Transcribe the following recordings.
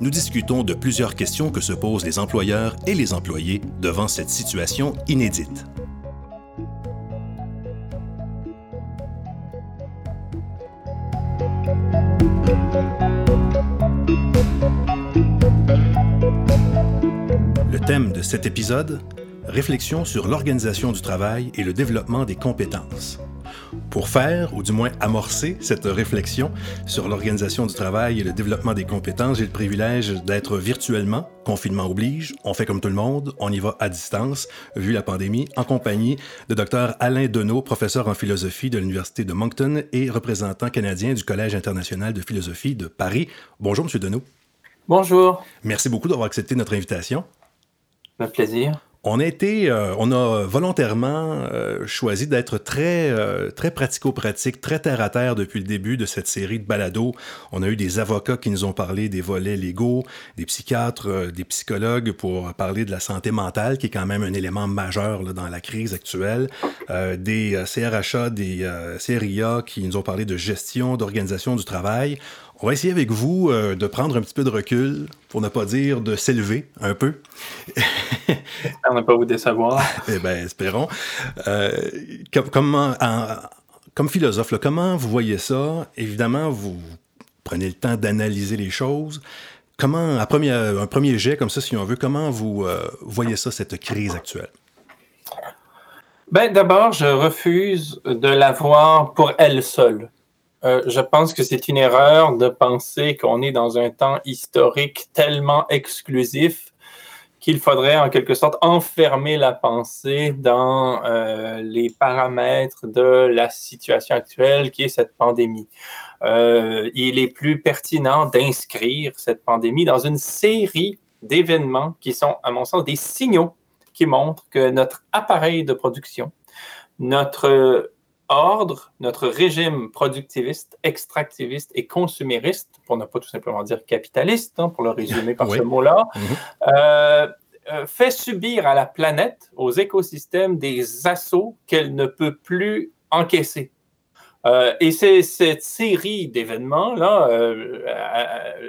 nous discutons de plusieurs questions que se posent les employeurs et les employés devant cette situation inédite. Le thème de cet épisode Réflexion sur l'organisation du travail et le développement des compétences. Pour faire, ou du moins amorcer, cette réflexion sur l'organisation du travail et le développement des compétences, j'ai le privilège d'être virtuellement, confinement oblige, on fait comme tout le monde, on y va à distance, vu la pandémie, en compagnie de Dr Alain Deneau, professeur en philosophie de l'Université de Moncton et représentant canadien du Collège international de philosophie de Paris. Bonjour, Monsieur Deneau. Bonjour. Merci beaucoup d'avoir accepté notre invitation. Un plaisir. On a été, euh, on a volontairement euh, choisi d'être très, euh, très pratico-pratique, très terre à terre depuis le début de cette série de balados. On a eu des avocats qui nous ont parlé des volets légaux, des psychiatres, des psychologues pour parler de la santé mentale, qui est quand même un élément majeur dans la crise actuelle, des CRHA, des CRIA qui nous ont parlé de gestion, d'organisation du travail. On va essayer avec vous euh, de prendre un petit peu de recul, pour ne pas dire de s'élever un peu. On n'a pas vous décevoir. eh bien, espérons. Euh, comme, comme philosophe, comment vous voyez ça? Évidemment, vous prenez le temps d'analyser les choses. Comment, à premier, un premier jet comme ça, si on veut, comment vous euh, voyez ça, cette crise actuelle? Ben, d'abord, je refuse de la voir pour elle seule. Euh, je pense que c'est une erreur de penser qu'on est dans un temps historique tellement exclusif qu'il faudrait en quelque sorte enfermer la pensée dans euh, les paramètres de la situation actuelle qui est cette pandémie. Euh, il est plus pertinent d'inscrire cette pandémie dans une série d'événements qui sont, à mon sens, des signaux qui montrent que notre appareil de production, notre ordre, notre régime productiviste, extractiviste et consumériste, pour ne pas tout simplement dire capitaliste, hein, pour le résumer par ce mot-là, mhm. euh, euh, fait subir à la planète, aux écosystèmes, des assauts qu'elle ne peut plus encaisser. Euh, et c'est cette série d'événements-là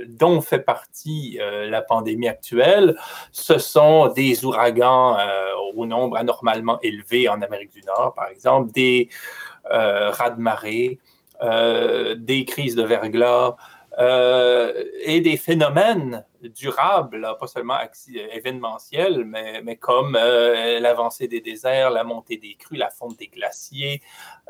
dont fait partie la pandémie actuelle. Ce sont des ouragans au nombre anormalement élevé en Amérique du Nord, par exemple, des, euh, raz-de-marée, euh, des crises de verglas euh, et des phénomènes durable, pas seulement événementiel, mais, comme euh, l'avancée des déserts, la montée des crues, la fonte des glaciers,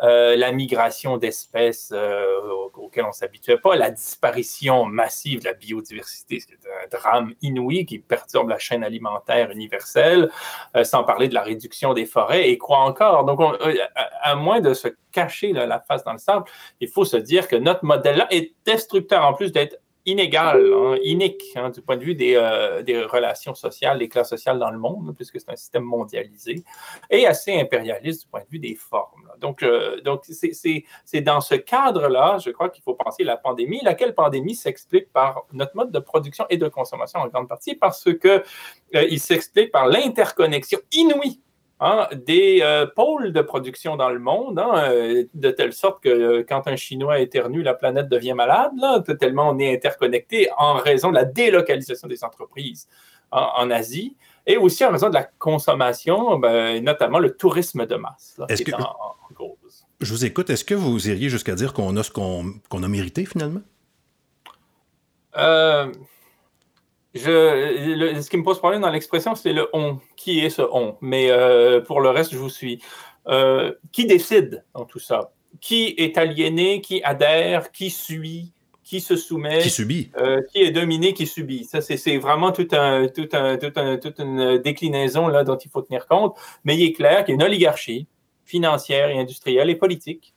euh, la migration d'espèces euh, auxquelles on ne s'habituait pas, la disparition massive de la biodiversité, c'est un drame inouï qui perturbe la chaîne alimentaire universelle, sans parler de la réduction des forêts et quoi encore. Donc, à, moins de se cacher la face dans le sable, il faut se dire que notre modèle-là est destructeur en plus d'être inégal, hein, inique hein, du point de vue des, euh, des, relations sociales, des classes sociales dans le monde, puisque c'est un système mondialisé, et assez impérialiste du point de vue des formes. Donc, euh, c'est dans ce cadre-là, je crois qu'il faut penser la pandémie, laquelle pandémie s'explique par notre mode de production et de consommation en grande partie, parce que euh, il s'explique par l'interconnexion inouïe Hein, des euh, pôles de production dans le monde, hein, euh, de telle sorte que euh, quand un Chinois éternue, la planète devient malade, là, tellement on est interconnecté en raison de la délocalisation des entreprises en, Asie et aussi en raison de la consommation, ben, notamment le tourisme de masse. est-ce que, Je vous écoute. Est-ce que vous iriez jusqu'à dire qu'on a ce qu'on a mérité finalement? Je, ce qui me pose problème dans l'expression, c'est le on. Qui est ce on? Mais euh, pour le reste, je vous suis. Euh, qui décide dans tout ça? Qui est aliéné? Qui adhère? Qui suit? Qui se soumet? Qui subit. Euh, Qui est dominé? Qui subit? Ça, c'est vraiment tout un, tout un, tout un, toute une déclinaison là, dont il faut tenir compte. Mais il est clair qu'il y a une oligarchie financière et industrielle et politique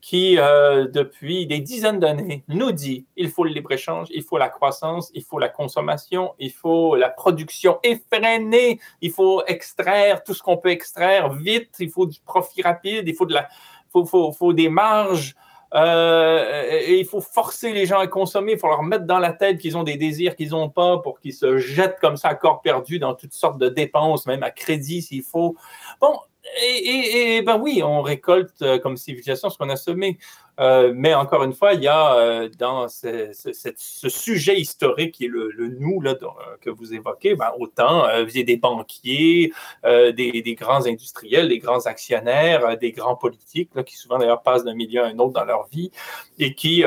qui, euh, depuis des dizaines d'années, nous dit il faut le libre-échange, il faut la croissance, il faut la consommation, il faut la production effrénée, il faut extraire tout ce qu'on peut extraire vite, il faut du profit rapide, il faut, des marges. Euh, et il faut forcer les gens à consommer, il faut leur mettre dans la tête qu'ils ont des désirs qu'ils n'ont pas pour qu'ils se jettent comme ça à corps perdu dans toutes sortes de dépenses, même à crédit s'il faut. Bon, et, ben oui, on récolte euh, comme civilisation ce qu'on a semé. Euh, mais encore une fois, il y a euh, dans ce, sujet historique qui est le, nous là, que vous évoquez, ben, autant vous avez des banquiers, des, grands industriels, des grands actionnaires, des grands politiques là, qui souvent d'ailleurs passent d'un milieu à un autre dans leur vie et qui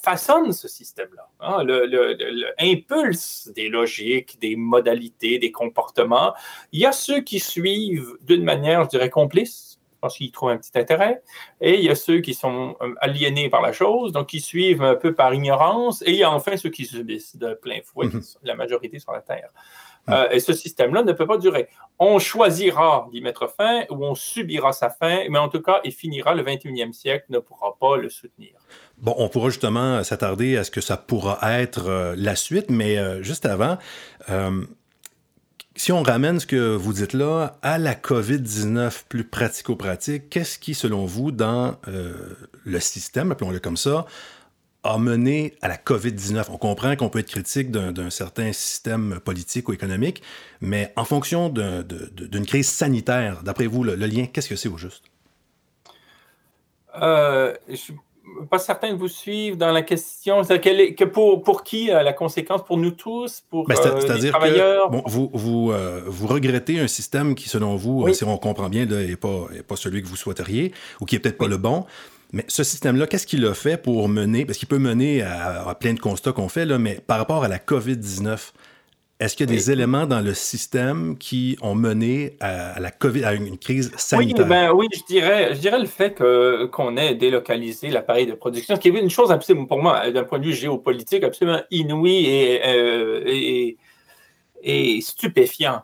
façonnent ce système-là. Hein, le, impulse des logiques, des modalités, des comportements. Il y a ceux qui suivent d'une manière, je dirais, complice, parce qu'ils trouvent un petit intérêt, et il y a ceux qui sont euh, aliénés par la chose, donc qui suivent un peu par ignorance, et il y a enfin ceux qui subissent de plein fouet, mhm. la majorité sur la Terre. Euh, et ce système-là ne peut pas durer. On choisira d'y mettre fin ou on subira sa fin, mais en tout cas, il finira. Le 21e siècle ne pourra pas le soutenir. Bon, on pourra justement s'attarder à ce que ça pourra être euh, la suite, mais euh, juste avant, si on ramène ce que vous dites là à la COVID-19 plus pratico-pratique, qu'est-ce qui, selon vous, dans le système, appelons-le comme ça, a mené à la COVID-19. On comprend qu'on peut être critique d'un certain système politique ou économique, mais en fonction d'une crise sanitaire, d'après vous, le, lien, qu'est-ce que c'est au juste? Euh, pas certain de vous suivre dans la question. Que, que pour, pour qui euh, la conséquence? Pour nous tous? Pour ben, euh, les travailleurs? que, vous, vous, vous, regrettez un système qui, selon vous, si on comprend bien, n'est pas, pas celui que vous souhaiteriez ou qui n'est peut-être pas le bon. Mais ce système-là, qu'est-ce qu'il a fait pour mener, parce qu'il peut mener à, plein de constats qu'on fait, là, mais par rapport à la COVID-19, est-ce qu'il y a des éléments dans le système qui ont mené à, la COVID, à une crise sanitaire? Oui, ben, oui je, dirais, je dirais le fait qu'on ait délocalisé l'appareil de production, ce qui est une chose absolument, pour moi, d'un point de vue géopolitique, absolument inouïe et, euh, et, et stupéfiant.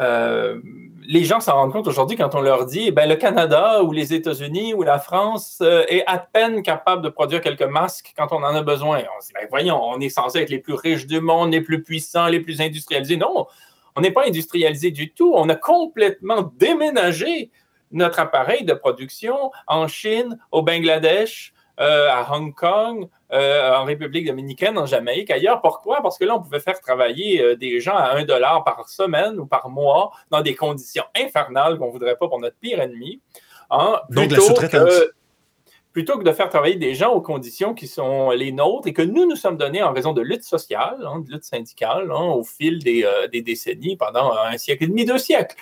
Euh, les gens s'en rendent compte aujourd'hui quand on leur dit ben, le Canada ou les États-Unis ou la France euh, est à peine capable de produire quelques masques quand on en a besoin. On se dit ben, voyons, on est censé être les plus riches du monde, les plus puissants, les plus industrialisés. Non, on n'est pas industrialisé du tout. On a complètement déménagé notre appareil de production en Chine, au Bangladesh, euh, à Hong Kong, euh, en République dominicaine, en Jamaïque, ailleurs. Pourquoi? Parce que là, on pouvait faire travailler euh, des gens à un dollar par semaine ou par mois dans des conditions infernales qu'on ne voudrait pas pour notre pire ennemi. Hein, Donc, la sous-traitance. Plutôt que de faire travailler des gens aux conditions qui sont les nôtres et que nous nous sommes donnés en raison de lutte sociale, hein, de lutte syndicale, hein, au fil des, des, décennies, pendant un siècle et demi, deux siècles.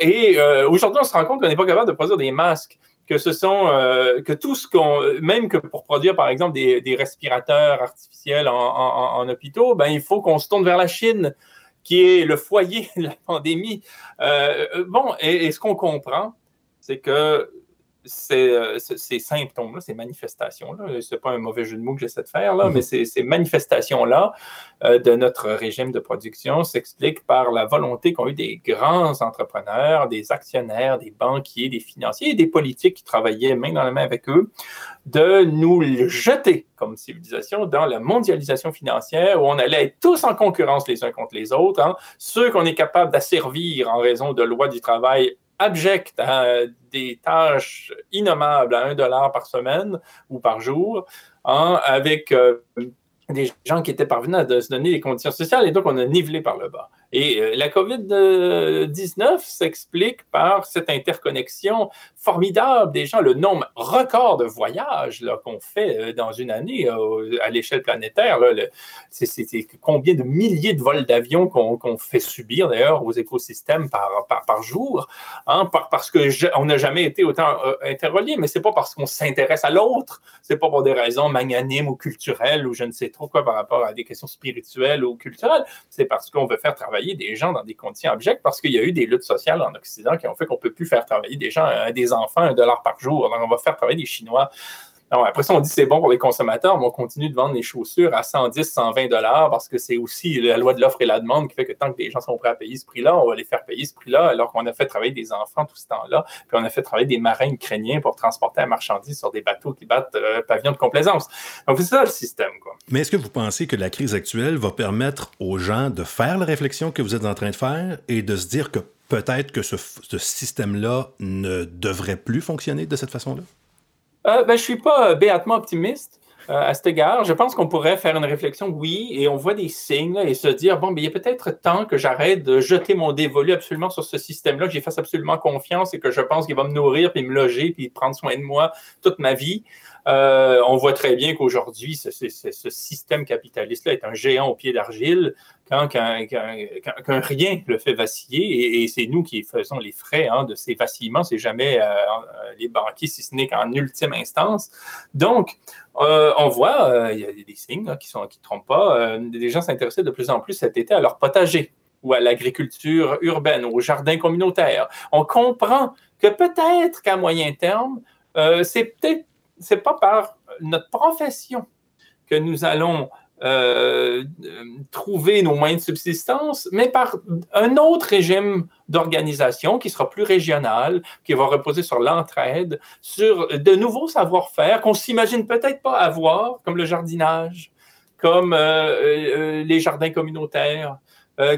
Et aujourd'hui, on se rend compte qu'on n'est pas capable de produire des masques que ce sont euh, que tout ce qu'on même que pour produire par exemple des, respirateurs artificiels en, hôpitaux, ben il faut qu'on se tourne vers la Chine qui est le foyer de la pandémie. Euh, bon, et, ce qu'on comprend, c'est que euh, ces, symptômes-là, ces manifestations-là, ce n'est pas un mauvais jeu de mots que j'essaie de faire, là, mm-hmm. mais ces, manifestations-là euh, de notre régime de production s'expliquent par la volonté qu'ont eu des grands entrepreneurs, des actionnaires, des banquiers, des financiers et des politiques qui travaillaient main dans la main avec eux, de nous jeter comme civilisation dans la mondialisation financière où on allait être tous en concurrence les uns contre les autres. Hein. Ceux qu'on est capable d'asservir en raison de lois du travail abjecte à des tâches innommables à un dollar par semaine ou par jour, hein, avec euh, des gens qui étaient parvenus à se donner des conditions sociales, et donc on a nivelé par le bas. Et euh, la COVID-19 s'explique par cette interconnexion formidable des gens, le nombre record de voyages qu'on fait euh, dans une année euh, à l'échelle planétaire. C'est combien de milliers de vols d'avions qu'on fait subir d'ailleurs aux écosystèmes par, jour, hein, parce qu'on n'a jamais été autant interreliés, mais c'est pas parce qu'on s'intéresse à l'autre, c'est pas pour des raisons magnanimes ou culturelles ou je ne sais trop quoi par rapport à des questions spirituelles ou culturelles, c'est parce qu'on veut faire travailler des gens dans des conditions abjectes parce qu'il y a eu des luttes sociales en Occident qui ont fait qu'on ne peut plus faire travailler des gens, des enfants, un dollar par jour. on va faire travailler des Chinois. Après ça, on dit c'est bon pour les consommateurs, mais on continue de vendre les chaussures à 110, 120 dollars parce que c'est aussi la loi de l'offre et la demande qui fait que tant que les gens sont prêts à payer ce prix-là, on va les faire payer ce prix-là, alors qu'on a fait travailler des enfants tout ce temps-là, puis on a fait travailler des marins ukrainiens pour transporter la marchandise sur des bateaux qui battent euh, pavillon de complaisance. Donc, c'est ça le système. Quoi. Mais est-ce que vous pensez que la crise actuelle va permettre aux gens de faire la réflexion que vous êtes en train de faire et de se dire que peut-être que ce, système-là ne devrait plus fonctionner de cette façon-là? Euh, ben, je ne suis pas euh, béatement optimiste. Euh, à cet égard, je pense qu'on pourrait faire une réflexion, oui, et on voit des signes et se dire, bon, ben, il a peut-être temps que j'arrête de jeter mon dévolu absolument sur ce système-là, que j'y fasse absolument confiance et que je pense qu'il va me nourrir, puis me loger, puis prendre soin de moi toute ma vie. Euh, on voit très bien qu'aujourd'hui, ce, système capitaliste-là est un géant au pied d'argile quand, rien le fait vaciller. Et, c'est nous qui faisons les frais hein, de ces vacillements. C'est jamais euh, les banquiers, si ce n'est qu'en ultime instance. Donc, euh, on voit, il y a des signes qui ne trompent pas. des gens s'intéressaient de plus en plus cet été à leur potager ou à l'agriculture urbaine, au jardin communautaire. On comprend que peut-être qu'à moyen terme, c'est peut-être c'est pas par notre profession que nous allons euh, trouver nos moyens de subsistance, mais par un autre régime d'organisation qui sera plus régional, qui va reposer sur l'entraide, sur de nouveaux savoir-faire qu'on s'imagine peut-être pas avoir, comme le jardinage, comme euh, euh, les jardins communautaires,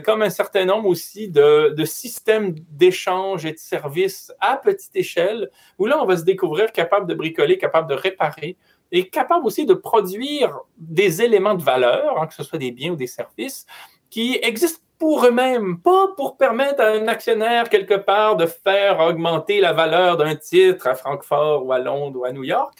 comme un certain nombre aussi de, de systèmes d'échange et de services à petite échelle, où là, on va se découvrir capable de bricoler, capable de réparer, et capable aussi de produire des éléments de valeur, hein, que ce soit des biens ou des services, qui existent pour eux-mêmes, pas pour permettre à un actionnaire quelque part de faire augmenter la valeur d'un titre à Francfort ou à Londres ou à New York,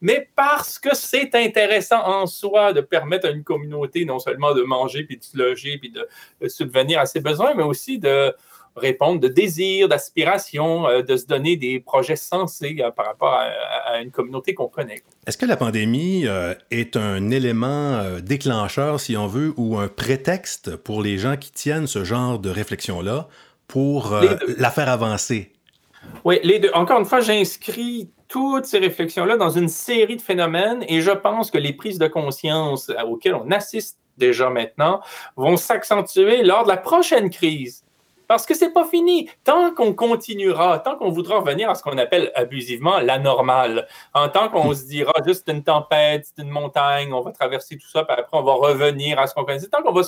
mais parce que c'est intéressant en soi de permettre à une communauté non seulement de manger, puis de se loger, puis de subvenir à ses besoins, mais aussi de, répondre de désir, d'aspiration, euh, de se donner des projets sensés euh, par rapport à, une communauté qu'on connaît. Est-ce que la pandémie euh, est un élément déclencheur, si on veut, ou un prétexte pour les gens qui tiennent ce genre de réflexion-là pour la faire avancer? Oui, les deux. Encore une fois, j'inscris toutes ces réflexions-là dans une série de phénomènes et je pense que les prises de conscience auxquelles on assiste déjà maintenant vont s'accentuer lors de la prochaine crise parce que c'est pas fini. Tant qu'on continuera, tant qu'on voudra revenir à ce qu'on appelle abusivement la normale, en tant qu'on se dira juste une tempête, c'est une montagne, on va traverser tout ça, puis après on va revenir à ce qu'on connaissait, tant qu'on va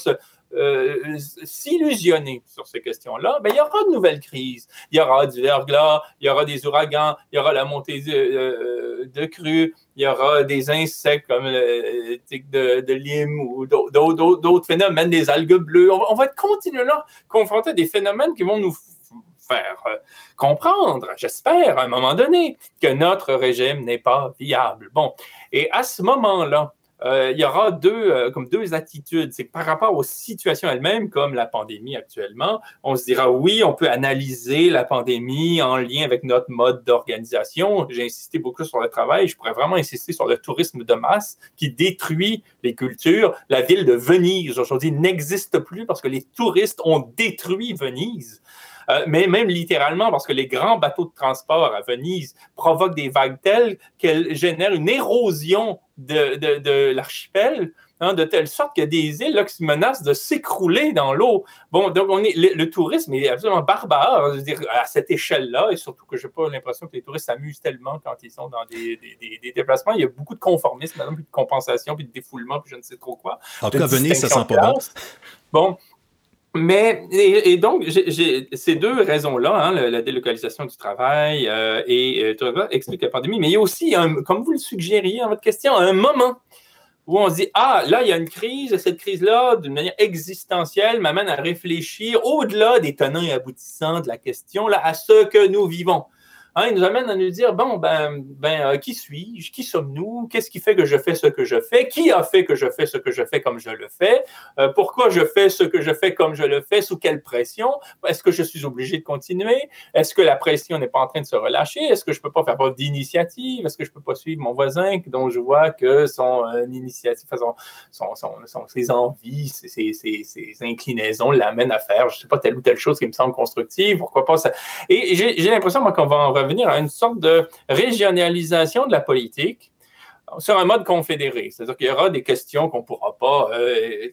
euh, s'illusionner sur ces questions-là, ben, il y aura de nouvelles crises. Il y aura du verglas, il y aura des ouragans, il y aura la montée de, euh, de crues, il y aura des insectes comme le tic de, Lyme ou d'autres phénomènes, des algues bleues. On, va être continuellement confronté à des phénomènes qui vont nous faire euh, comprendre, j'espère, à un moment donné, que notre régime n'est pas viable. Bon, et à ce moment-là, euh, il y aura deux, euh, comme deux attitudes. C'est par rapport aux situations elles-mêmes, comme la pandémie actuellement, on se dira oui, on peut analyser la pandémie en lien avec notre mode d'organisation. J'ai insisté beaucoup sur le travail. Je pourrais vraiment insister sur le tourisme de masse qui détruit les cultures. La ville de Venise aujourd'hui n'existe plus parce que les touristes ont détruit Venise. Euh, mais même littéralement, parce que les grands bateaux de transport à Venise provoquent des vagues telles qu'elles génèrent une érosion de, l'archipel. Hein, de telle sorte qu'il y a des îles qui menacent de s'écrouler dans l'eau. Bon, donc on est, le, tourisme est absolument barbare, dire, à cette échelle-là, et surtout que je n'ai pas l'impression que les touristes s'amusent tellement quand ils sont dans des, déplacements. Il y a beaucoup de conformisme, puis de compensation, puis de défoulement, puis je ne sais trop quoi. En tout cas, Venise, ça sent pas bon. Bon, mais, et, donc, ces deux raisons-là, hein, la, délocalisation du travail euh, et euh, tout ça, expliquent la pandémie, mais il y a aussi, comme vous le suggériez dans votre question, un moment où on se dit, ah, là, il y a une crise, cette crise-là, d'une manière existentielle, m'amène à réfléchir au-delà des tenants et aboutissants de la question, là, à ce que nous vivons. Hein, il nous amène à nous dire, bon, ben, ben euh, qui suis-je? Qui sommes-nous? Qu'est-ce qui fait que je fais ce que je fais? Qui a fait que je fais ce que je fais comme je le fais? Euh, pourquoi je fais ce que je fais comme je le fais? Sous quelle pression? Est-ce que je suis obligé de continuer? Est-ce que la pression n'est pas en train de se relâcher? Est-ce que je ne peux pas faire preuve d'initiative? Est-ce que je ne peux pas suivre mon voisin dont je vois que son euh, initiative, son, son, ses envies, ses, ses, ses inclinaisons l'amènent à faire, je ne sais pas, telle ou telle chose qui me semble constructive? Pourquoi pas ça? Et j'ai l'impression, moi, qu'on va en revenir à une sorte de régionalisation de la politique. sur un mode confédéré. C'est-à-dire qu'il y aura des questions qu'on ne pourra pas euh,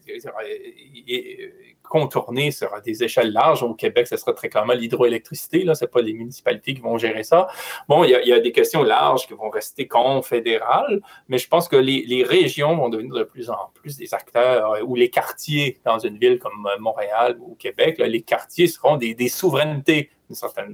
contourner sur des échelles larges. Au Québec, ce sera très clairement l'hydroélectricité. Ce n'est pas les municipalités qui vont gérer ça. Bon, il y, a, des questions larges qui vont rester confédérales, mais je pense que les, régions vont devenir de plus en plus des acteurs, euh, ou les quartiers dans une ville comme Montréal ou Québec, les quartiers seront des, des souverainetés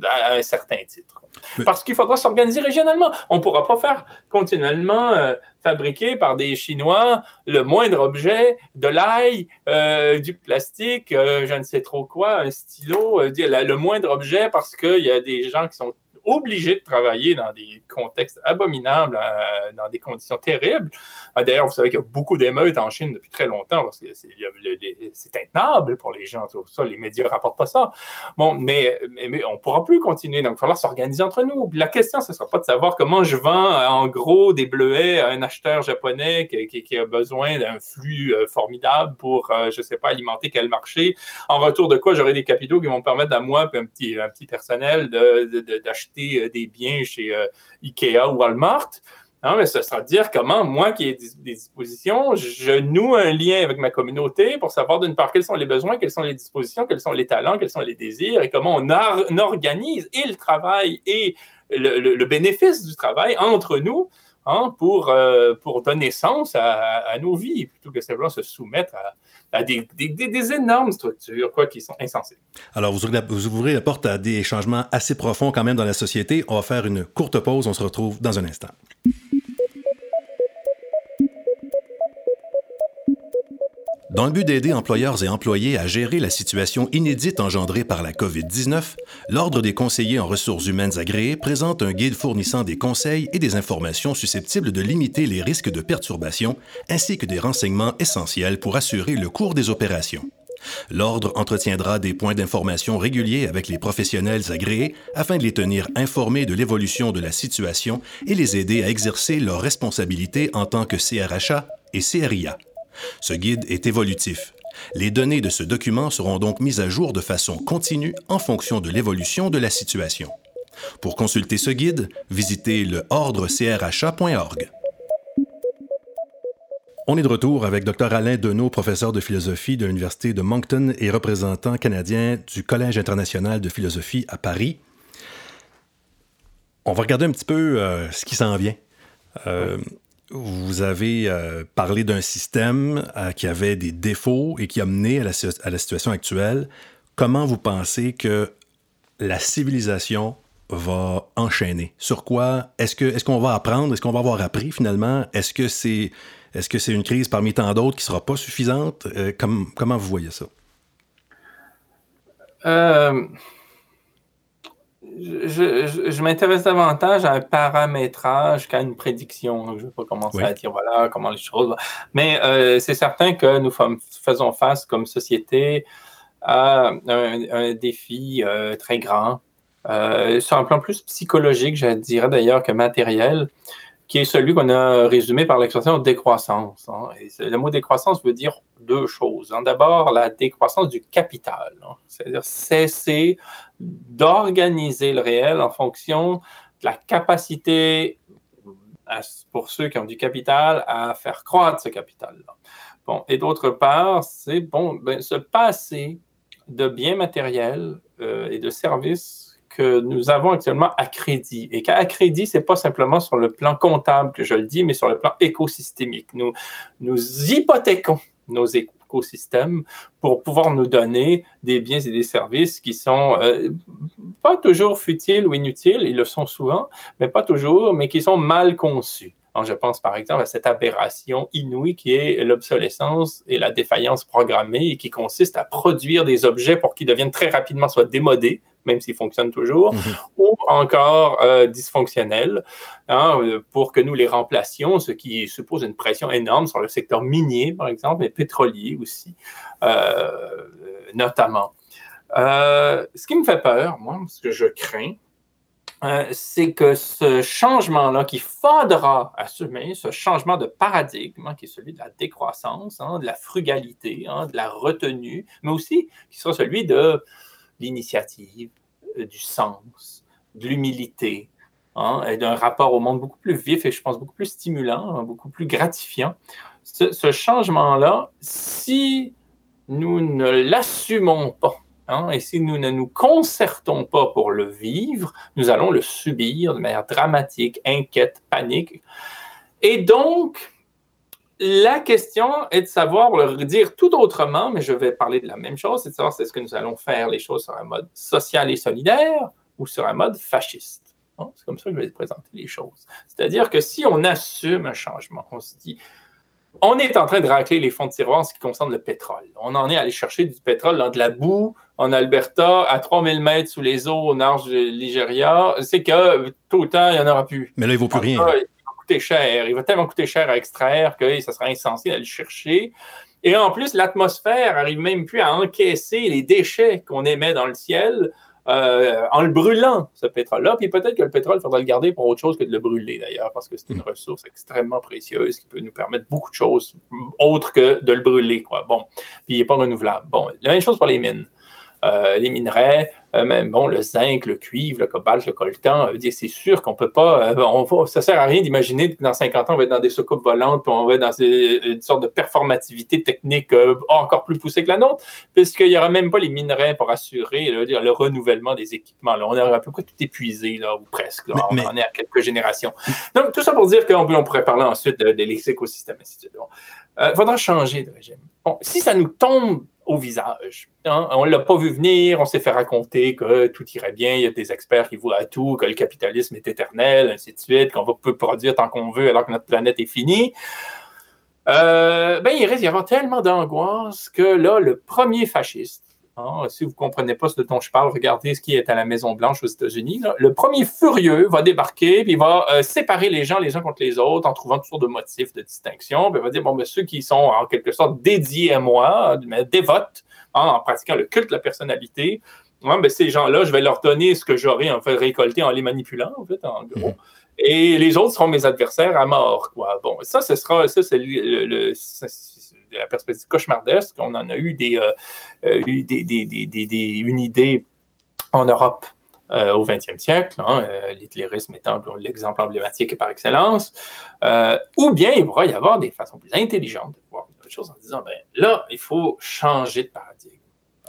à un certain titre. Parce qu'il faudra s'organiser régionalement. On ne pourra pas faire continuellement euh, fabriquer par des Chinois le moindre objet, de l'ail, euh, du plastique, euh, je ne sais trop quoi, un stylo, le moindre objet parce qu'il y a des gens qui sont obligés de travailler dans des contextes abominables, euh, dans des conditions terribles. Ah, d'ailleurs, vous savez qu'il y a beaucoup d'émeutes en Chine depuis très longtemps parce que c'est intenable pour les gens. Ça, les médias ne rapportent pas ça. Bon, mais, on ne pourra plus continuer. Donc, il va falloir s'organiser entre nous. La question, ce ne sera pas de savoir comment je vends en gros des bleuets à un acheteur japonais qui, a besoin d'un flux euh, formidable pour, euh, je ne sais pas, alimenter quel marché. En retour de quoi, j'aurai des capitaux qui vont permettre à moi petit, un petit personnel d'acheter euh, des biens chez euh, Ikea ou Walmart. Mais ce sera dire comment, moi qui ai des dispositions, je noue un lien avec ma communauté pour savoir d'une part quels sont les besoins, quelles sont les dispositions, quels sont les talents, quels sont les désirs et comment on, organise et le travail et le, bénéfice du travail entre nous hein, pour, euh, pour donner sens à, nos vies plutôt que simplement se soumettre à, des, énormes structures quoi, qui sont insensées. Alors, vous ouvrez, la, vous ouvrez la porte à des changements assez profonds quand même dans la société. On va faire une courte pause. On se retrouve dans un instant. Dans le but d'aider employeurs et employés à gérer la situation inédite engendrée par la COVID-19, l'Ordre des conseillers en ressources humaines agréés présente un guide fournissant des conseils et des informations susceptibles de limiter les risques de perturbation, ainsi que des renseignements essentiels pour assurer le cours des opérations. L'Ordre entretiendra des points d'information réguliers avec les professionnels agréés afin de les tenir informés de l'évolution de la situation et les aider à exercer leurs responsabilités en tant que CRHA et CRIA. Ce guide est évolutif. Les données de ce document seront donc mises à jour de façon continue en fonction de l'évolution de la situation. Pour consulter ce guide, visitez le ordrecrha.org. On est de retour avec Dr Alain Deneau, professeur de philosophie de l'Université de Moncton et représentant canadien du Collège international de philosophie à Paris. On va regarder un petit peu euh, ce qui s'en vient. Euh, vous avez euh, parlé d'un système euh, qui avait des défauts et qui a mené à la, situation actuelle. Comment vous pensez que la civilisation va enchaîner? Sur quoi? Est-ce qu'on est qu'on va apprendre? Est-ce qu'on va avoir appris finalement? Est-ce que c'est est -ce c'est une crise parmi tant d'autres qui ne sera pas suffisante? Euh, comment vous voyez ça? Je, m'intéresse davantage à un paramétrage qu'à une prédiction. Je ne vais pas commencer à dire voilà comment les choses. Mais euh, c'est certain que nous faisons face comme société à un, défi euh, très grand, euh, sur un plan plus psychologique, je dirais d'ailleurs, que matériel qui est celui qu'on a résumé par l'expression décroissance. Hein. le mot décroissance veut dire deux choses. Hein. D'abord, la décroissance du capital, hein. c'est-à-dire cesser d'organiser le réel en fonction de la capacité pour ceux qui ont du capital à faire croître ce capital-là. Bon, et d'autre part, c'est bon, ben, se passer de biens matériels euh, et de services que nous avons actuellement à crédit. Et qu'à crédit, ce n'est pas simplement sur le plan comptable que je le dis, mais sur le plan écosystémique. Nous, nous hypothéquons nos écosystèmes pour pouvoir nous donner des biens et des services qui sont euh, pas toujours futiles ou inutiles, ils le sont souvent, mais pas toujours, mais qui sont mal conçus. Je pense par exemple à cette aberration inouïe qui est l'obsolescence et la défaillance programmée et qui consiste à produire des objets pour qu'ils deviennent très rapidement soit démodés, même s'ils fonctionnent toujours, mhm. ou encore euh, dysfonctionnels, hein, pour que nous les remplacions, ce qui suppose une pression énorme sur le secteur minier, par exemple, et pétrolier aussi, euh, notamment. Euh, ce qui me fait peur, moi, ce que je crains, c'est que ce changement-là qui faudra assumer, ce changement de paradigme, hein, qui est celui de la décroissance, hein, de la frugalité, de la retenue, mais aussi qui sera celui de l'initiative, euh, du sens, de l'humilité, hein, et d'un rapport au monde beaucoup plus vif et je pense beaucoup plus stimulant, hein, beaucoup plus gratifiant. Ce, changement-là, si nous ne l'assumons pas, hein, et si nous ne nous concertons pas pour le vivre, nous allons le subir de manière dramatique, inquiète, panique. Et donc, la question est de savoir, le dire tout autrement, mais je vais parler de la même chose, c'est de savoir est-ce que nous allons faire les choses sur un mode social et solidaire ou sur un mode fasciste. C'est comme ça que je vais présenter les choses. C'est-à-dire que si on assume un changement, on se dit, on est en train de racler les fonds de tiroir en ce qui concerne le pétrole. On en est allé chercher du pétrole dans de la boue en Alberta, à 3000 mètres sous les eaux au nord du Nigeria. C'est que tout le temps, il n'y en aura plus. Mais là, il ne vaut plus rien coûter cher. Il va tellement coûter cher à extraire que ça sera insensé d'aller le chercher. Et en plus, l'atmosphère arrive même plus à encaisser les déchets qu'on émet dans le ciel euh, en le brûlant, ce pétrole-là. Puis peut-être que le pétrole, il faudra le garder pour autre chose que de le brûler, d'ailleurs, parce que c'est une ressource extrêmement précieuse qui peut nous permettre beaucoup de choses autres que de le brûler. Quoi. Bon, puis il n'est pas renouvelable. Bon, la même chose pour les mines. Euh, les minerais, même bon, le zinc, le cuivre, le cobalt, le coltan, euh, c'est sûr qu'on peut pas, on ça sert à rien d'imaginer que dans 50 ans, on va être dans des soucoupes volantes, puis on va être dans une sorte de performativité technique encore plus poussée que la nôtre, puisqu'il n'y aura même pas les minerais pour assurer le renouvellement des équipements. Là. On aura à peu près tout épuisé, là, ou presque. on en est à quelques générations. Donc, tout ça pour dire qu'on on pourrait parler ensuite de, de l'écosystème. Il faudra changer de régime. Si ça nous tombe au visage. Hein. On ne l'a pas vu venir, on s'est fait raconter que tout irait bien, il y a des experts qui voient tout, que le capitalisme est éternel, ainsi de suite, qu'on peut produire tant qu'on veut alors que notre planète est finie. Euh, ben, il risque d'y avoir tellement d'angoisse que là, le premier fasciste, Hein, si vous ne comprenez pas ce dont je parle, regardez ce qui est à la Maison-Blanche aux États-Unis. Le premier furieux va débarquer, puis il va euh, séparer les gens les uns contre les autres en trouvant toutes sortes de motifs de distinction. Puis il va dire, bon, ben, ceux qui sont en quelque sorte dédiés à moi, dévotes, hein, en pratiquant le culte de la personnalité, ben, ces gens-là, je vais leur donner ce que j'aurai en fait récolté en les manipulant, en fait, en gros. Mmh. Et les autres seront mes adversaires à mort. Quoi. Bon, ça, ce sera, ça, c'est le la perspective cauchemardesque. On en a eu, des, euh, euh, une idée en Europe euh, au 20e siècle, hein, l'hitlérisme étant l'exemple emblématique par excellence, ou bien il pourra y avoir des façons plus intelligentes de voir les choses en disant, ben, là, il faut changer de paradigme.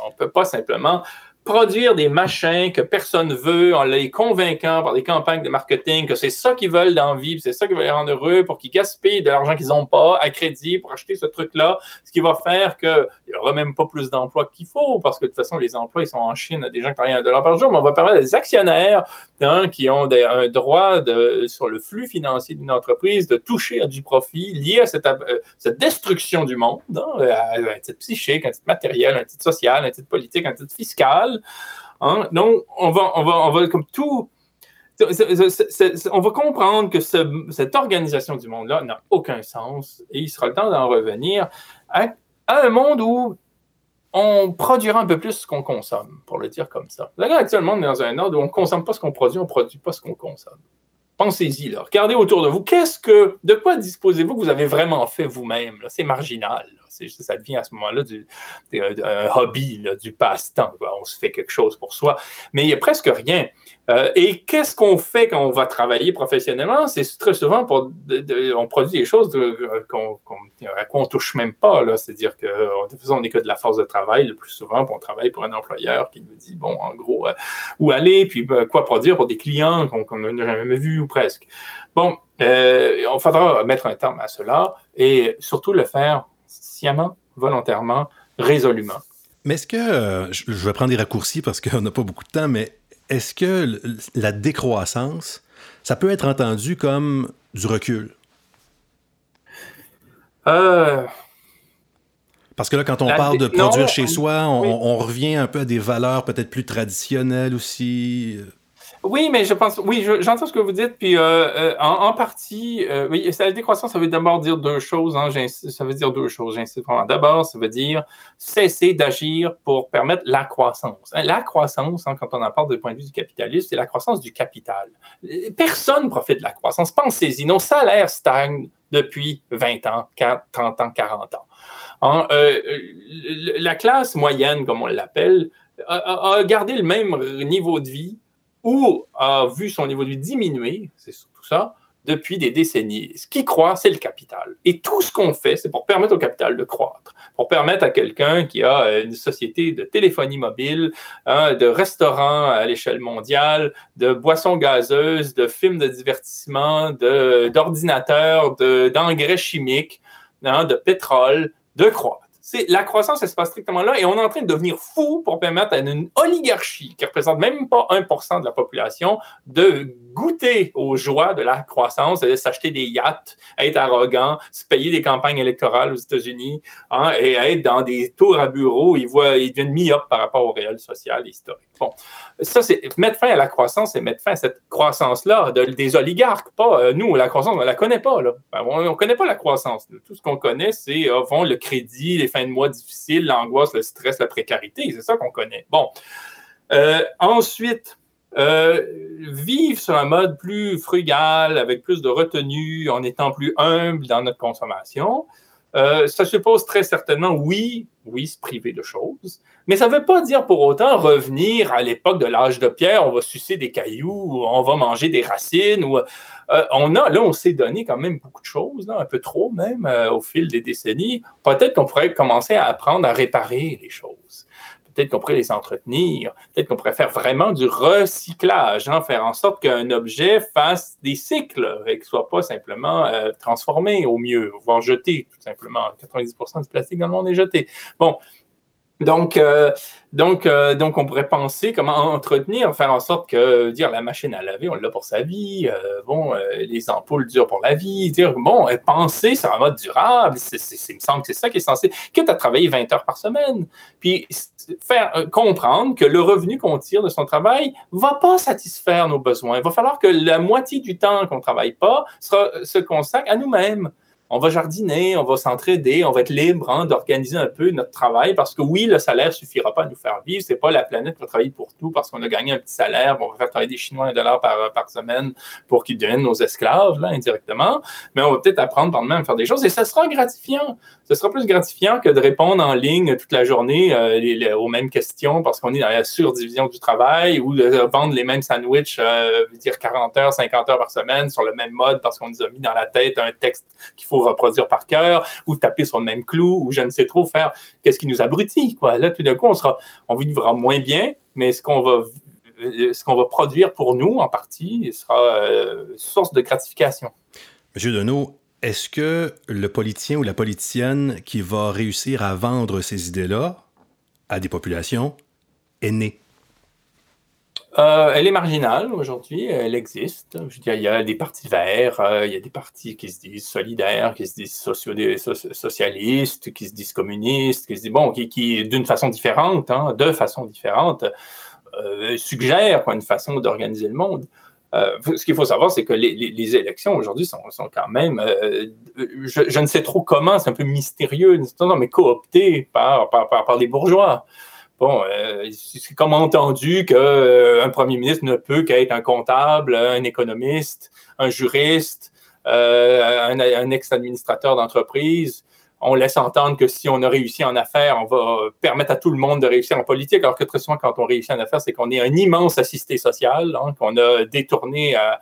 On ne peut pas simplement produire des machins que personne veut en les convainquant par des campagnes de marketing que c'est ça qu'ils veulent dans la c'est ça qui va les rendre heureux pour qu'ils gaspillent de l'argent qu'ils n'ont pas à crédit pour acheter ce truc-là, ce qui va faire qu'il n'y aura même pas plus d'emplois qu'il faut parce que de toute façon, les emplois, ils sont en Chine. À des gens qui travaillent un dollar par jour, mais on va à des actionnaires hein, qui ont un droit sur le flux financier d'une entreprise de toucher du profit lié à cette, euh, destruction du monde, hein, un titre psychique, un titre matériel, un titre social, un titre politique, un titre fiscal. Hein? Donc, on va, on, va, on va comme tout. on va comprendre que cette organisation du monde-là n'a aucun sens et il sera le temps d'en revenir à, un monde où on produira un peu plus ce qu'on consomme, pour le dire comme ça. Là, actuellement, on est dans un ordre où on ne consomme pas ce qu'on produit, on ne produit pas ce qu'on consomme. Pensez-y. Regardez autour de vous. Qu'est-ce que, de quoi disposez-vous que vous avez vraiment fait vous-même? C'est marginal. Ça devient à ce moment-là un hobby, du passe-temps. On se fait quelque chose pour soi. Mais il n'y a presque rien. Euh, et qu'est-ce qu'on fait quand on va travailler professionnellement? C'est très souvent pour. on produit des choses qu'on ne touche même pas. C'est-à-dire que de on n'est que de la force de travail le plus souvent, on travaille pour un employeur qui nous dit, bon, en gros, euh, où aller, puis ben, quoi produire pour des clients qu'on n'a jamais vus ou presque. Bon, euh, on faudra mettre un terme à cela et surtout le faire sciemment, volontairement, résolument. Mais est-ce que, euh, je vais prendre des raccourcis parce qu'on n'a pas beaucoup de temps, mais est-ce que la décroissance, ça peut être entendu comme du recul? Euh... Parce que là, quand on parle de produire chez soi, on, revient un peu à des valeurs peut-être plus traditionnelles aussi. Oui, mais je pense, oui, j'entends ce que vous dites, puis euh, euh, en, partie, euh, oui, la décroissance, ça veut d'abord dire deux choses, hein, ça veut dire deux choses, j'insiste vraiment. D'abord, ça veut dire cesser d'agir pour permettre la croissance. Hein, la croissance, hein, quand on en parle du point de vue du capitalisme, c'est la croissance du capital. Personne ne profite de la croissance. Pensez-y, nos salaires stagnent depuis 20 ans, 30 ans, 40 ans. Hein, la classe moyenne, comme on l'appelle, a gardé le même niveau de vie ou a vu son niveau de vie diminuer, c'est surtout ça, depuis des décennies. Ce qui croît, c'est le capital. Et tout ce qu'on fait, c'est pour permettre au capital de croître, pour permettre à quelqu'un qui a une société de téléphonie mobile, hein, de restaurants à l'échelle mondiale, de boissons gazeuses, de films de divertissement, d'ordinateurs, d'engrais chimiques, hein, de pétrole, de croître la croissance, elle se passe strictement là et on est en train de devenir fou pour permettre à une oligarchie qui représente même pas 1% de la population de goûter aux joies de la croissance, de s'acheter des yachts, être arrogant, se payer des campagnes électorales aux États-Unis hein, et être dans des tours à bureau, ils, voient, ils deviennent myopes par rapport au réel social historique. Bon, ça, c'est mettre fin à la croissance et mettre fin à cette croissance-là des oligarques. Pas euh, nous, la croissance, on ne la connaît pas. Là. on ne connaît pas la croissance. Tout ce qu'on connaît, c'est euh, le crédit, les fins de mois difficiles, l'angoisse, le stress, la précarité. C'est ça qu'on connaît. Bon. Euh, ensuite, vivre sur un mode plus frugal, avec plus de retenue, en étant plus humble dans notre consommation. Ça suppose très certainement, oui, oui, se priver de choses, mais ça ne veut pas dire pour autant revenir à l'époque de l'âge de pierre, on va sucer des cailloux, on va manger des racines. Ou, euh, on a, là, on s'est donné quand même beaucoup de choses, un peu trop même, euh, au fil des décennies. Peut-être qu'on pourrait commencer à apprendre à réparer les choses. Peut-être qu'on pourrait les entretenir. Peut-être qu'on pourrait faire vraiment du recyclage, hein, faire en sorte qu'un objet fasse des cycles et qu'il ne soit pas simplement euh, transformé au mieux, voire jeté, tout simplement. 90% du plastique dans le monde est jeté. Bon, donc, euh, euh, donc, on pourrait penser comment entretenir, faire en sorte que, dire, la machine à laver, on l'a pour sa vie, euh, bon, les ampoules durent pour la vie, dire, bon, penser sur un mode durable, c'est, il me semble que c'est ça qui est censé, quitte à travailler 20 heures par semaine, puis faire comprendre que le revenu qu'on tire de son travail va pas satisfaire nos besoins. Il va falloir que la moitié du temps qu'on travaille pas se consacre à nous-mêmes on va jardiner, on va s'entraider, on va être libre hein, d'organiser un peu notre travail parce que oui, le salaire ne suffira pas à nous faire vivre. C'est pas la planète qui va travailler pour tout parce qu'on a gagné un petit salaire. On va faire travailler des Chinois un dollar par, semaine pour qu'ils deviennent nos esclaves, là, indirectement. Mais on va peut-être apprendre par nous-mêmes à faire des choses et ça sera gratifiant. Ce sera plus gratifiant que de répondre en ligne toute la journée euh, aux mêmes questions parce qu'on est dans la surdivision du travail ou de vendre les mêmes sandwichs, euh, dire 40 heures, 50 heures par semaine sur le même mode parce qu'on nous a mis dans la tête un texte qu'il faut reproduire par cœur, ou taper sur le même clou, ou je ne sais trop faire qu'est-ce qui nous abrutit. Quoi? Là, tout d'un coup, on, sera, vivra moins bien, mais ce qu'on va, ce qu'on va produire pour nous, en partie, sera euh, source de gratification. Monsieur Deneau, est-ce que le politicien ou la politicienne qui va réussir à vendre ces idées-là à des populations est né? Euh, elle est marginale aujourd'hui, elle existe. Je il y a des partis verts, euh, il y a des partis qui se disent solidaires, qui se disent socialistes, qui se disent communistes, qui se disent, bon, qui, d'une façon différente, hein, de façon différente, euh, suggèrent une façon d'organiser le monde. ce qu'il faut savoir, c'est que les, élections aujourd'hui sont, quand même, je, ne sais trop comment, c'est un peu mystérieux, non, mais cooptées par, par, par les bourgeois. Bon, euh, c'est comme entendu qu'un euh, premier ministre ne peut qu'être un comptable, un économiste, un juriste, euh, un, ex-administrateur d'entreprise on laisse entendre que si on a réussi en affaires, on va permettre à tout le monde de réussir en politique, alors que très souvent, quand on réussit en affaires, c'est qu'on est un immense assisté social, hein, qu'on a détourné à,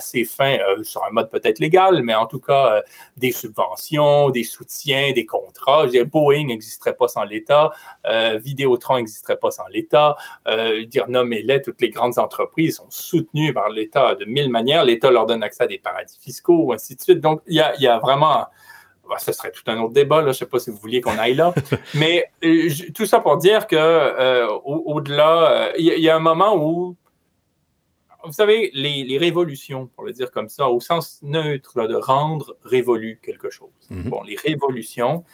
ses fins euh, sur un mode peut-être légal, mais en tout cas, euh, des subventions, des soutiens, des contrats. Je dire, Boeing n'existerait pas sans l'État, euh, Vidéotron n'existerait pas sans l'État. dire nommez-les, toutes les grandes entreprises sont soutenues par l'État de mille manières. l'État leur donne accès à des paradis fiscaux, ainsi de suite. Donc, il y a vraiment bah, ce serait tout un autre débat, là. je ne sais pas si vous vouliez qu'on aille là. Mais euh, tout ça pour dire que euh, au-delà, euh, il y, a un moment où, vous savez, les, révolutions, pour le dire comme ça, au sens neutre, de rendre révolu quelque chose. Mm-hmm. Bon, les révolutions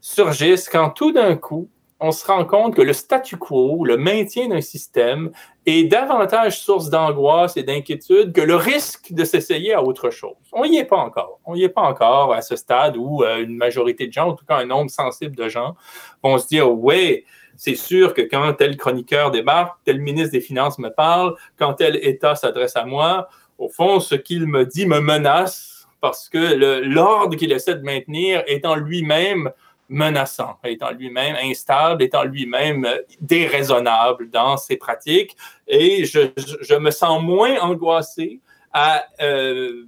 surgissent quand tout d'un coup, on se rend compte que le statu quo, le maintien d'un système, est davantage source d'angoisse et d'inquiétude que le risque de s'essayer à autre chose. On n'y est pas encore. On n'y est pas encore à ce stade où euh, une majorité de gens, en tout cas un nombre sensible de gens, vont se dire, ouais, c'est sûr que quand tel chroniqueur débarque, tel ministre des Finances me parle, quand tel État s'adresse à moi, au fond, ce qu'il me dit me menace parce que l'ordre qu'il essaie de maintenir est en lui-même menaçant, étant lui-même instable, étant lui-même euh, déraisonnable dans ses pratiques. Et je, me sens moins angoissé à euh,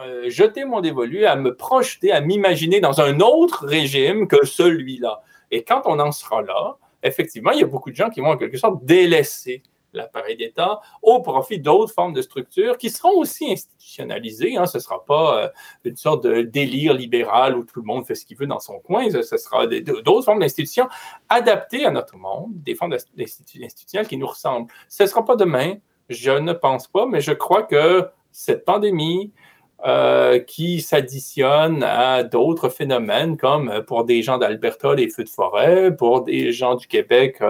euh, jeter mon dévolu, à me projeter, à m'imaginer dans un autre régime que celui-là. Et quand on en sera là, effectivement, il y a beaucoup de gens qui vont en quelque sorte délaisser l'appareil d'État au profit d'autres formes de structures qui seront aussi institutionnalisées. Hein. Ce ne sera pas euh, une sorte de délire libéral où tout le monde fait ce qu'il veut dans son coin. Ce, sera d'autres formes d'institutions adaptées à notre monde, des formes institutionnelles qui nous ressemblent. Ce ne sera pas demain, je ne pense pas, mais je crois que cette pandémie, euh, qui s'additionne à d'autres phénomènes comme euh, pour des gens d'Alberta, les feux de forêt, pour des gens du Québec,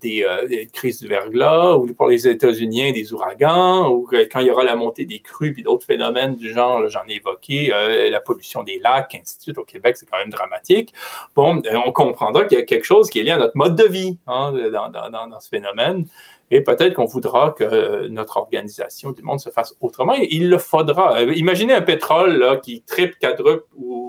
des, euh, des, crises du verglas, ou pour les États-Unis, des ouragans, ou quand il y aura la montée des crues, puis d'autres phénomènes du genre, j'en ai évoqué, euh, la pollution des lacs, ainsi. Au Québec, c'est quand même dramatique. Bon, on comprendra qu'il y a quelque chose qui est lié à notre mode de vie hein, dans, dans, dans, ce phénomène. Et peut-être qu'on voudra que notre organisation du monde se fasse autrement. Il le faudra. Imaginez un pétrole là, qui triple, quadruple ou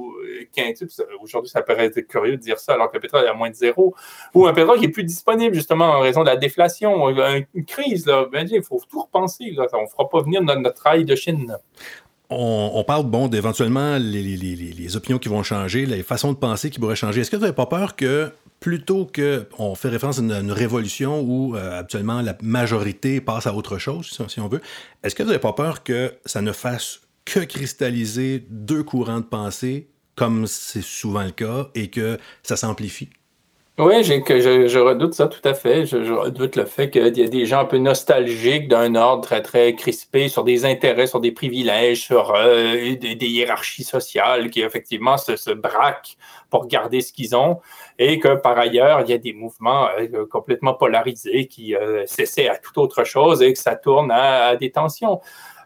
Aujourd'hui, ça paraît curieux de dire ça alors que le pétrole est à moins de zéro. Ou un pétrole qui est plus disponible justement en raison de la déflation, une crise. Là. Ben, il faut tout repenser. On ne fera pas venir notre, notre de Chine. On, parle bon d'éventuellement les, opinions qui vont changer, les façons de penser qui pourraient changer. Est-ce que vous n'avez pas peur que plutôt qu'on fait référence à une, révolution où euh, actuellement la majorité passe à autre chose, si on veut, est-ce que vous n'avez pas peur que ça ne fasse que cristalliser deux courants de pensée comme c'est souvent le cas, et que ça s'amplifie. Oui, je, redoute ça tout à fait. Je, redoute le fait qu'il y a des gens un peu nostalgiques d'un ordre très, très crispé sur des intérêts, sur des privilèges, sur euh, des, hiérarchies sociales qui, effectivement, se, braquent pour garder ce qu'ils ont et que, par ailleurs, il y a des mouvements euh, complètement polarisés qui euh, cessaient à toute autre chose et que ça tourne à des tensions.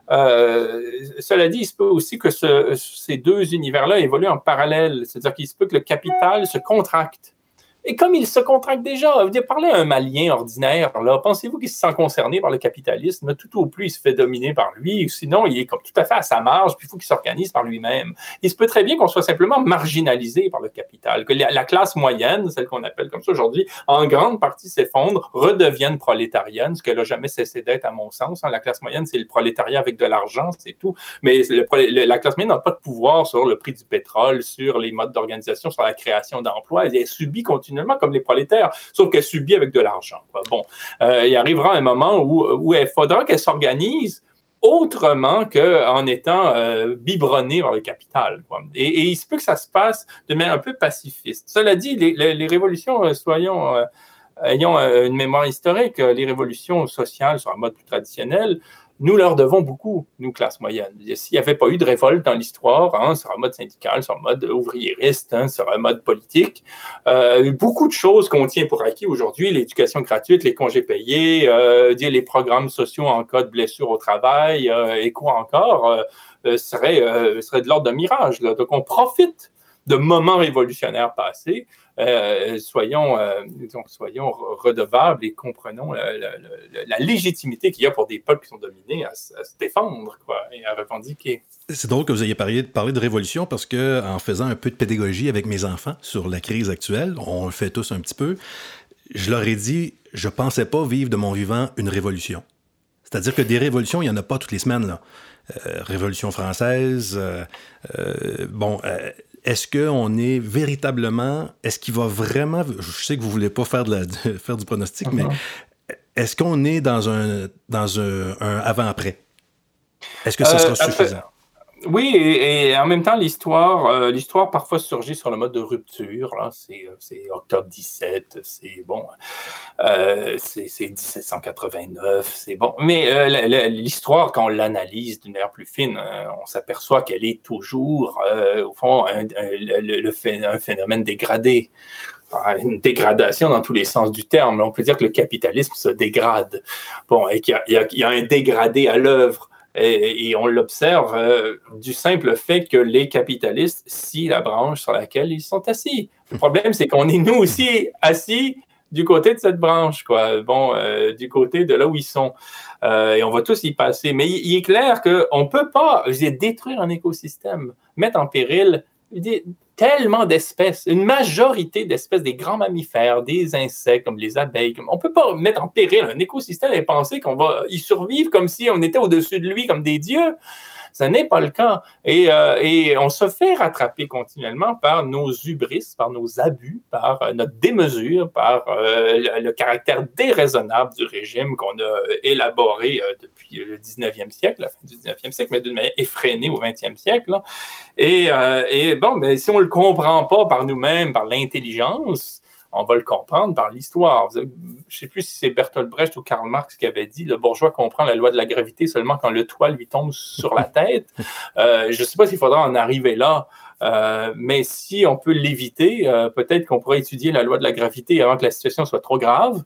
Euh, cela dit, il se peut aussi que ces deux univers-là évoluent en parallèle, c'est-à-dire qu'il se peut que le capital se contracte et comme il se contracte déjà, vous parlez à un Malien ordinaire, pensez-vous qu'il se sent concerné par le capitalisme? Tout au plus, il se fait dominer par lui, sinon, il est tout à fait à sa marge, puis il faut qu'il s'organise par lui-même. Il se peut très bien qu'on soit simplement marginalisé par le capital, que la, classe moyenne, celle qu'on appelle comme ça aujourd'hui, en grande partie s'effondre, redevienne prolétarienne, ce qu'elle n'a jamais cessé d'être, à mon sens. Hein. La classe moyenne, c'est le prolétariat avec de l'argent, c'est tout. Mais la classe moyenne n'a pas de pouvoir sur le prix du pétrole, sur les modes d'organisation, sur la création d'emplois. Elle subit continuellement comme les prolétaires, sauf qu'elle subit avec de l'argent. Bon, euh, il arrivera un moment où, où il faudra qu'elle s'organise autrement qu'en étant euh, biberonnée par le capital. Et, il se peut que ça se passe de manière un peu pacifiste. Cela dit, les, révolutions, euh, soyons, ayons une mémoire historique, les révolutions sociales sur un mode plus traditionnel, nous leur devons beaucoup, nous, classe moyenne. S'il n'y avait pas eu de révolte dans l'histoire, hein, sur un mode syndical, sur un mode ouvriériste, hein, sur un mode politique, euh, beaucoup de choses qu'on tient pour acquis aujourd'hui, l'éducation gratuite, les congés payés, euh, les programmes sociaux en cas de blessure au travail, euh, et quoi encore, euh, serait, serait de l'ordre d'un mirage. Donc, on profite de moments révolutionnaires passés euh, soyons, euh, soyons redevables et comprenons la, légitimité qu'il y a pour des peuples qui sont dominés à, se défendre quoi, et à revendiquer. C'est drôle que vous ayez parlé, de révolution parce que en faisant un peu de pédagogie avec mes enfants sur la crise actuelle, on le fait tous un petit peu, je leur ai dit, je pensais pas vivre de mon vivant une révolution. C'est-à-dire que des révolutions, il n'y en a pas toutes les semaines. Là. Euh, révolution française, bon, est-ce qu'on est véritablement, est-ce qu'il va vraiment, je sais que vous voulez pas faire, de la, faire du pronostic, mais uh-huh. est-ce qu'on est dans un, dans un, avant-après? Est-ce que ce sera euh, suffisant? Oui, et, en même temps, l'histoire, euh, l'histoire parfois surgit sur le mode de rupture. Là. C'est, euh, octobre 17, c'est bon, euh, c'est, 1789, c'est bon. Mais l'histoire, quand on l'analyse d'une manière plus fine, on s'aperçoit qu'elle est toujours, au fond, un, phénomène dégradé une dégradation dans tous les sens du terme. On peut dire que le capitalisme se dégrade. Bon, et qu'il y a un dégradé à l'œuvre. Et, on l'observe euh, du simple fait que les capitalistes scient la branche sur laquelle ils sont assis. Le problème, c'est qu'on est nous aussi assis du côté de cette branche, quoi. Bon, euh, du côté de là où ils sont. Euh, et on va tous y passer. Mais il, est clair qu'on ne peut pas détruire un écosystème, mettre en péril tellement d'espèces, une majorité d'espèces, des grands mammifères, des insectes comme les abeilles. On ne peut pas mettre en péril un écosystème et penser qu'on va y survivre comme si on était au-dessus de lui comme des dieux. Ce n'est pas le cas. Euh, et, on se fait rattraper continuellement par nos hubris, par nos abus, par euh, notre démesure, par euh, le, caractère déraisonnable du régime qu'on a élaboré le 19e siècle, la fin du 19e siècle, mais d'une manière effrénée au 20e siècle. Et, et, bon, mais si on ne le comprend pas par nous-mêmes, par l'intelligence, on va le comprendre par l'histoire. Je ne sais plus si c'est Bertolt Brecht ou Karl Marx qui avait dit le bourgeois comprend la loi de la gravité seulement quand le toit lui tombe sur la tête. Euh, je ne sais pas s'il faudra en arriver là. Euh, mais si on peut l'éviter, euh, peut-être qu'on pourrait étudier la loi de la gravité avant que la situation soit trop grave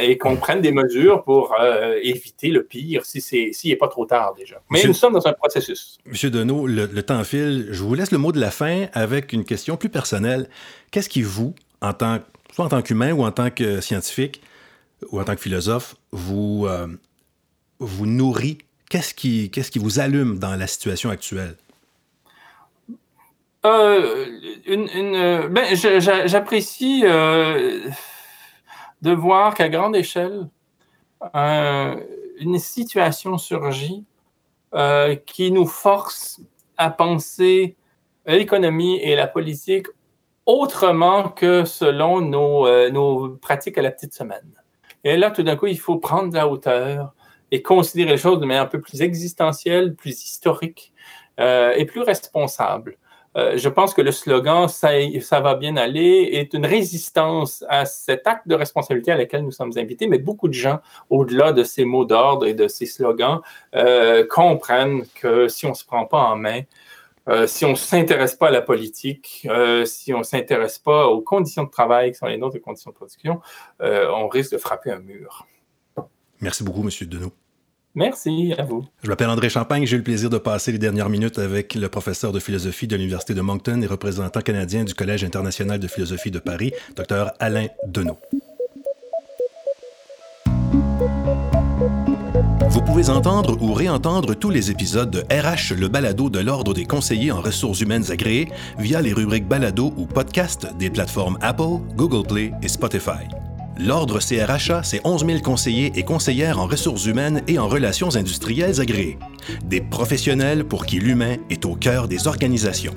et qu'on prenne des mesures pour éviter le pire si c'est s'il n'est pas trop tard déjà. Mais nous sommes dans un processus. Monsieur Deneau, le, le, temps file. Je vous laisse le mot de la fin avec une question plus personnelle. Qu'est-ce qui vous, en tant, soit en tant qu'humain ou en tant que scientifique ou en tant que philosophe, vous, euh, vous nourrit? Qu'est-ce qui, qu'est-ce qui vous allume dans la situation actuelle? Euh, une, ben, j'apprécie euh, de voir qu'à grande échelle, une situation surgit qui nous force à penser l'économie et la politique autrement que selon nos, euh, nos, pratiques à la petite semaine. Et là, tout d'un coup, il faut prendre de la hauteur et considérer les choses de manière un peu plus existentielle, plus historique euh, et plus responsable. Euh, je pense que le slogan ça, va bien aller est une résistance à cet acte de responsabilité à laquelle nous sommes invités, mais beaucoup de gens, au-delà de ces mots d'ordre et de ces slogans, comprennent que si on ne se prend pas en main, euh, si on ne s'intéresse pas à la politique, euh, si on ne s'intéresse pas aux conditions de travail qui sont les nôtres, les conditions de production, euh, on risque de frapper un mur. Merci beaucoup, M. Deneau. Merci à vous. Je m'appelle André Champagne. J'ai eu le plaisir de passer les dernières minutes avec le professeur de philosophie de l'Université de Moncton et représentant canadien du Collège international de philosophie de Paris, Dr Alain Deneau. Vous pouvez entendre ou réentendre tous les épisodes de RH, le balado de l'Ordre des conseillers en ressources humaines agréés via les rubriques balado ou podcast des plateformes Apple, Google Play et Spotify. L'Ordre CRHA, c'est 11 000 conseillers et conseillères en ressources humaines et en relations industrielles agréées. Des professionnels pour qui l'humain est au cœur des organisations.